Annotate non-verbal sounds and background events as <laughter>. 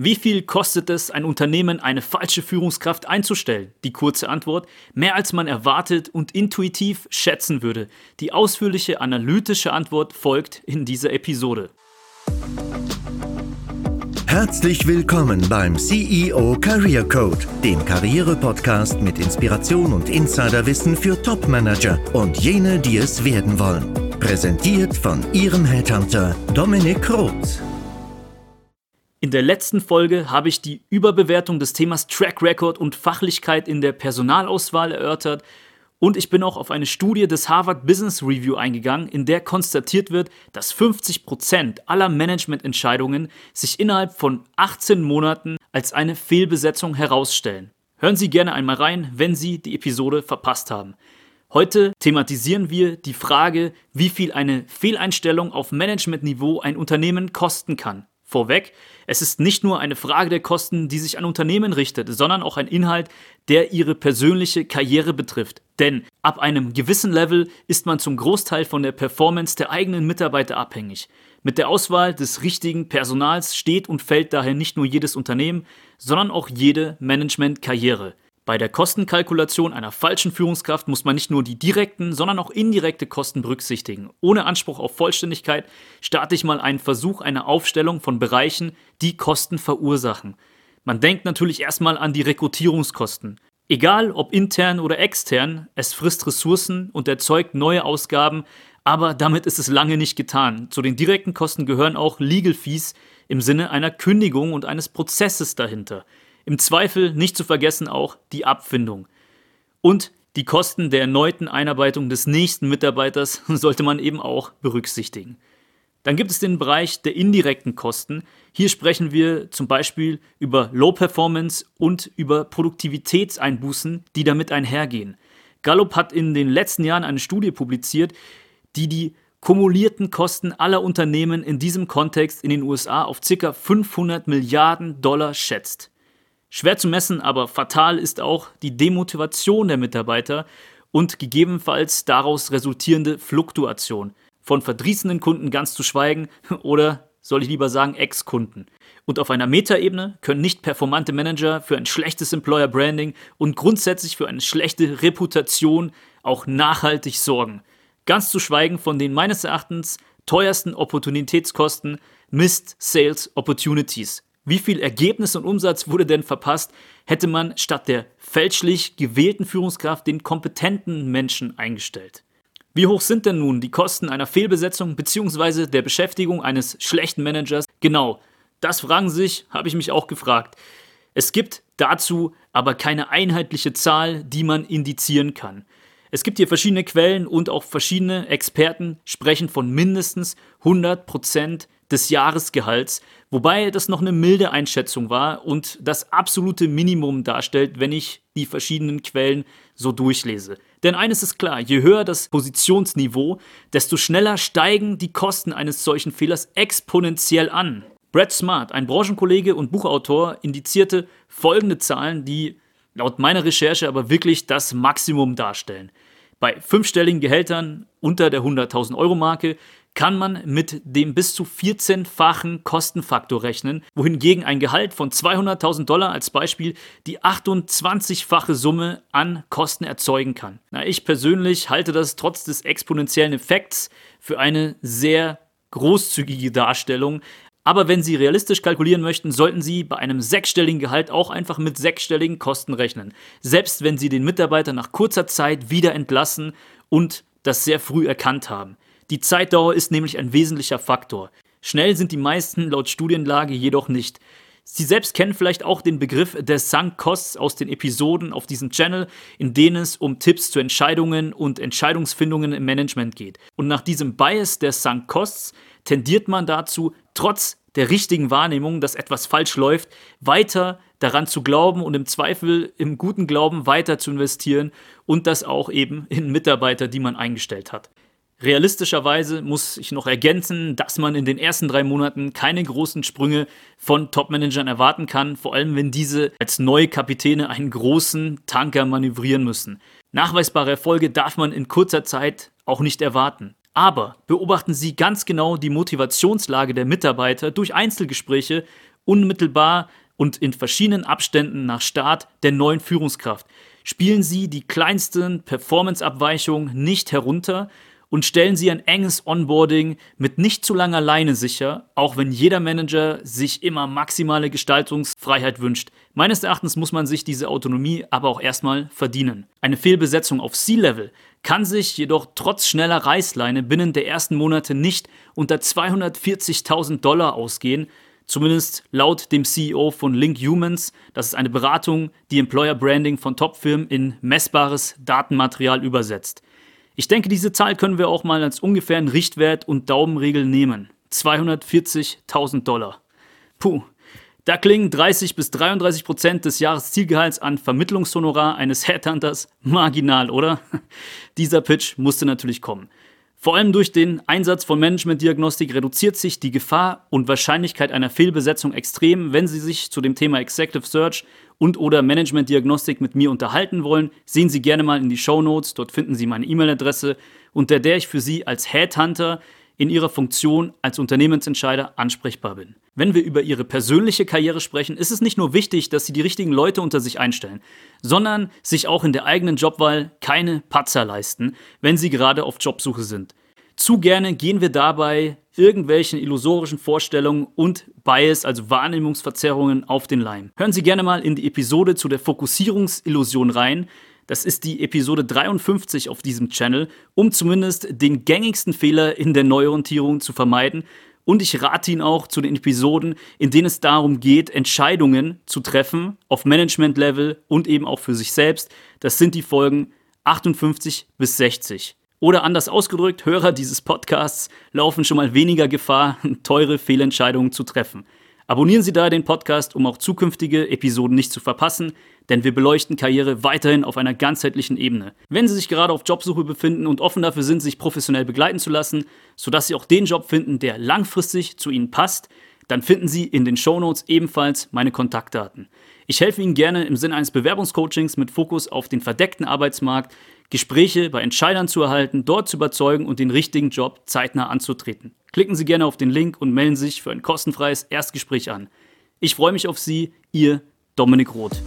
Wie viel kostet es, ein Unternehmen eine falsche Führungskraft einzustellen? Die kurze Antwort, mehr als man erwartet und intuitiv schätzen würde. Die ausführliche analytische Antwort folgt in dieser Episode. Herzlich willkommen beim CEO Career Code, dem Karriere-Podcast mit Inspiration und Insiderwissen für Top-Manager und jene, die es werden wollen. Präsentiert von Ihrem Headhunter Dominik Roth. In der letzten Folge habe ich die Überbewertung des Themas Track Record und Fachlichkeit in der Personalauswahl erörtert und ich bin auch auf eine Studie des Harvard Business Review eingegangen, in der konstatiert wird, dass 50% aller Managemententscheidungen sich innerhalb von 18 Monaten als eine Fehlbesetzung herausstellen. Hören Sie gerne einmal rein, wenn Sie die Episode verpasst haben. Heute thematisieren wir die Frage, wie viel eine Fehleinstellung auf Managementniveau ein Unternehmen kosten kann. Vorweg, es ist nicht nur eine Frage der Kosten, die sich an Unternehmen richtet, sondern auch ein Inhalt, der ihre persönliche Karriere betrifft. Denn ab einem gewissen Level ist man zum Großteil von der Performance der eigenen Mitarbeiter abhängig. Mit der Auswahl des richtigen Personals steht und fällt daher nicht nur jedes Unternehmen, sondern auch jede Management-Karriere. Bei der Kostenkalkulation einer falschen Führungskraft muss man nicht nur die direkten, sondern auch indirekte Kosten berücksichtigen. Ohne Anspruch auf Vollständigkeit starte ich mal einen Versuch einer Aufstellung von Bereichen, die Kosten verursachen. Man denkt natürlich erstmal an die Rekrutierungskosten. Egal ob intern oder extern, es frisst Ressourcen und erzeugt neue Ausgaben, aber damit ist es lange nicht getan. Zu den direkten Kosten gehören auch Legal Fees im Sinne einer Kündigung und eines Prozesses dahinter. Im Zweifel nicht zu vergessen auch die Abfindung. Und die Kosten der erneuten Einarbeitung des nächsten Mitarbeiters <laughs> sollte man eben auch berücksichtigen. Dann gibt es den Bereich der indirekten Kosten. Hier sprechen wir zum Beispiel über Low Performance und über Produktivitätseinbußen, die damit einhergehen. Gallup hat in den letzten Jahren eine Studie publiziert, die die kumulierten Kosten aller Unternehmen in diesem Kontext in den USA auf ca. 500 Milliarden Dollar schätzt. Schwer zu messen, aber fatal ist auch die Demotivation der Mitarbeiter und gegebenenfalls daraus resultierende Fluktuation. Von verdrießenden Kunden ganz zu schweigen <laughs> oder soll ich lieber sagen Ex-Kunden. Und auf einer Metaebene können nicht performante Manager für ein schlechtes Employer Branding und grundsätzlich für eine schlechte Reputation auch nachhaltig sorgen. Ganz zu schweigen von den meines Erachtens teuersten Opportunitätskosten Missed Sales Opportunities. Wie viel Ergebnis und Umsatz wurde denn verpasst, hätte man statt der fälschlich gewählten Führungskraft den kompetenten Menschen eingestellt? Wie hoch sind denn nun die Kosten einer Fehlbesetzung bzw. der Beschäftigung eines schlechten Managers? Genau, das fragen sich, habe ich mich auch gefragt. Es gibt dazu aber keine einheitliche Zahl, die man indizieren kann. Es gibt hier verschiedene Quellen und auch verschiedene Experten sprechen von mindestens 100 Prozent des Jahresgehalts, wobei das noch eine milde Einschätzung war und das absolute Minimum darstellt, wenn ich die verschiedenen Quellen so durchlese. Denn eines ist klar, je höher das Positionsniveau, desto schneller steigen die Kosten eines solchen Fehlers exponentiell an. Brad Smart, ein Branchenkollege und Buchautor, indizierte folgende Zahlen, die laut meiner Recherche aber wirklich das Maximum darstellen. Bei fünfstelligen Gehältern unter der 100.000 Euro Marke kann man mit dem bis zu 14-fachen Kostenfaktor rechnen, wohingegen ein Gehalt von 200.000 Dollar als Beispiel die 28-fache Summe an Kosten erzeugen kann. Na, ich persönlich halte das trotz des exponentiellen Effekts für eine sehr großzügige Darstellung, aber wenn Sie realistisch kalkulieren möchten, sollten Sie bei einem sechsstelligen Gehalt auch einfach mit sechsstelligen Kosten rechnen. Selbst wenn Sie den Mitarbeiter nach kurzer Zeit wieder entlassen und das sehr früh erkannt haben. Die Zeitdauer ist nämlich ein wesentlicher Faktor. Schnell sind die meisten laut Studienlage jedoch nicht. Sie selbst kennen vielleicht auch den Begriff der Sunk Costs aus den Episoden auf diesem Channel, in denen es um Tipps zu Entscheidungen und Entscheidungsfindungen im Management geht. Und nach diesem Bias der Sunk Costs tendiert man dazu, trotz der richtigen Wahrnehmung, dass etwas falsch läuft, weiter daran zu glauben und im Zweifel im guten Glauben weiter zu investieren und das auch eben in Mitarbeiter, die man eingestellt hat. Realistischerweise muss ich noch ergänzen, dass man in den ersten drei Monaten keine großen Sprünge von Topmanagern erwarten kann, vor allem wenn diese als neue Kapitäne einen großen Tanker manövrieren müssen. Nachweisbare Erfolge darf man in kurzer Zeit auch nicht erwarten. Aber beobachten Sie ganz genau die Motivationslage der Mitarbeiter durch Einzelgespräche unmittelbar und in verschiedenen Abständen nach Start der neuen Führungskraft. Spielen Sie die kleinsten Performance-Abweichungen nicht herunter und stellen Sie ein enges Onboarding mit nicht zu langer Leine sicher, auch wenn jeder Manager sich immer maximale Gestaltungsfreiheit wünscht. Meines Erachtens muss man sich diese Autonomie aber auch erstmal verdienen. Eine Fehlbesetzung auf C-Level kann sich jedoch trotz schneller Reißleine binnen der ersten Monate nicht unter 240.000 Dollar ausgehen, zumindest laut dem CEO von Link Humans. Das ist eine Beratung, die Employer Branding von Topfirmen in messbares Datenmaterial übersetzt. Ich denke, diese Zahl können wir auch mal als ungefähren Richtwert und Daumenregel nehmen. 240.000 Dollar. Puh. Da klingen 30 bis 33 Prozent des Jahreszielgehalts an Vermittlungshonorar eines Headhunters marginal, oder? <laughs> Dieser Pitch musste natürlich kommen. Vor allem durch den Einsatz von Managementdiagnostik reduziert sich die Gefahr und Wahrscheinlichkeit einer Fehlbesetzung extrem. Wenn Sie sich zu dem Thema Executive Search und oder Managementdiagnostik mit mir unterhalten wollen, sehen Sie gerne mal in die Show Notes. Dort finden Sie meine E-Mail-Adresse, unter der ich für Sie als Headhunter in Ihrer Funktion als Unternehmensentscheider ansprechbar bin. Wenn wir über Ihre persönliche Karriere sprechen, ist es nicht nur wichtig, dass Sie die richtigen Leute unter sich einstellen, sondern sich auch in der eigenen Jobwahl keine Patzer leisten, wenn Sie gerade auf Jobsuche sind. Zu gerne gehen wir dabei irgendwelchen illusorischen Vorstellungen und Bias, also Wahrnehmungsverzerrungen, auf den Leim. Hören Sie gerne mal in die Episode zu der Fokussierungsillusion rein. Das ist die Episode 53 auf diesem Channel, um zumindest den gängigsten Fehler in der Neuorientierung zu vermeiden und ich rate Ihnen auch zu den Episoden, in denen es darum geht, Entscheidungen zu treffen auf Management-Level und eben auch für sich selbst. Das sind die Folgen 58 bis 60. Oder anders ausgedrückt, Hörer dieses Podcasts laufen schon mal weniger Gefahr, <laughs> teure Fehlentscheidungen zu treffen. Abonnieren Sie daher den Podcast, um auch zukünftige Episoden nicht zu verpassen, denn wir beleuchten Karriere weiterhin auf einer ganzheitlichen Ebene. Wenn Sie sich gerade auf Jobsuche befinden und offen dafür sind, sich professionell begleiten zu lassen, sodass Sie auch den Job finden, der langfristig zu Ihnen passt, dann finden Sie in den Shownotes ebenfalls meine Kontaktdaten. Ich helfe Ihnen gerne im Sinne eines Bewerbungscoachings mit Fokus auf den verdeckten Arbeitsmarkt, Gespräche bei Entscheidern zu erhalten, dort zu überzeugen und den richtigen Job zeitnah anzutreten. Klicken Sie gerne auf den Link und melden sich für ein kostenfreies Erstgespräch an. Ich freue mich auf Sie, Ihr Dominik Roth.